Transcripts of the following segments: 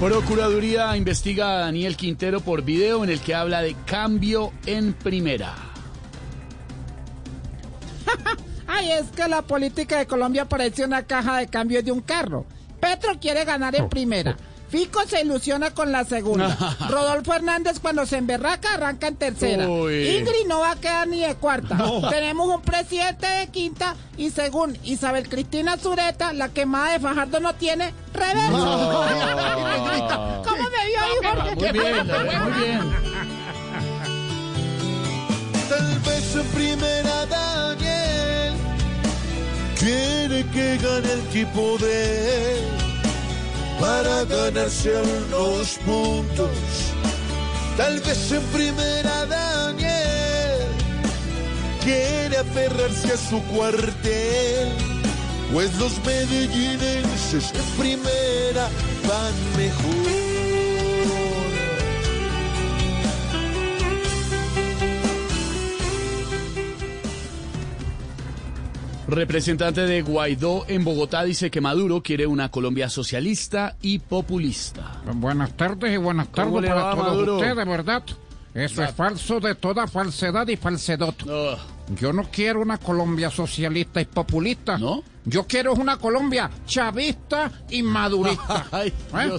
Procuraduría investiga a Daniel Quintero por video en el que habla de cambio en primera. Ay, es que la política de Colombia parece una caja de cambio de un carro. Petro quiere ganar en primera. Fico se ilusiona con la segunda. Rodolfo Hernández cuando se emberraca arranca en tercera. Uy. Ingrid no va a quedar ni de cuarta. Tenemos un presidente de quinta y según Isabel Cristina Zureta, la quemada de Fajardo no tiene reverso. ¿Cómo Muy bien, muy bien. Tal vez en primera Daniel quiere que gane el tipo de él para ganarse los puntos. Tal vez en primera Daniel quiere aferrarse a su cuartel, pues los medellinenses en primera van mejor. Representante de Guaidó en Bogotá dice que Maduro quiere una Colombia socialista y populista. Buenas tardes y buenas tardes ¿Cómo le para va, todos Maduro? ustedes, ¿verdad? Eso es falso de toda falsedad y falsedad. Ah, Yo no quiero una Colombia socialista y populista. ¿No? Yo quiero una Colombia chavista y madurista. Ay, ¿Eh?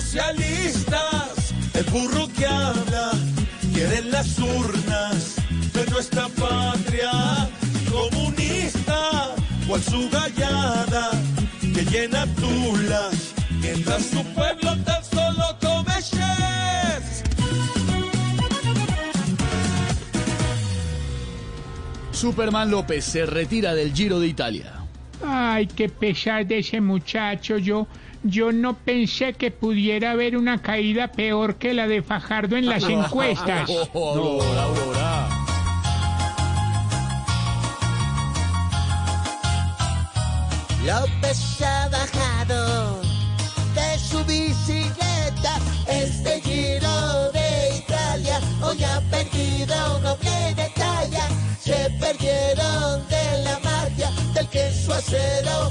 Socialistas, el burro que habla, quieren las urnas de nuestra patria. Comunista, cual su gallada, que llena tulas, mientras su pueblo tan solo come chefs. Superman López se retira del Giro de Italia. Ay, qué pesar de ese muchacho. Yo, yo no pensé que pudiera haber una caída peor que la de Fajardo en las encuestas. Aurora, Aurora. López ha bajado de su bicicleta este giro de Italia. Hoy ha perdido, no tiene talla. Se perdieron de la magia del queso acero,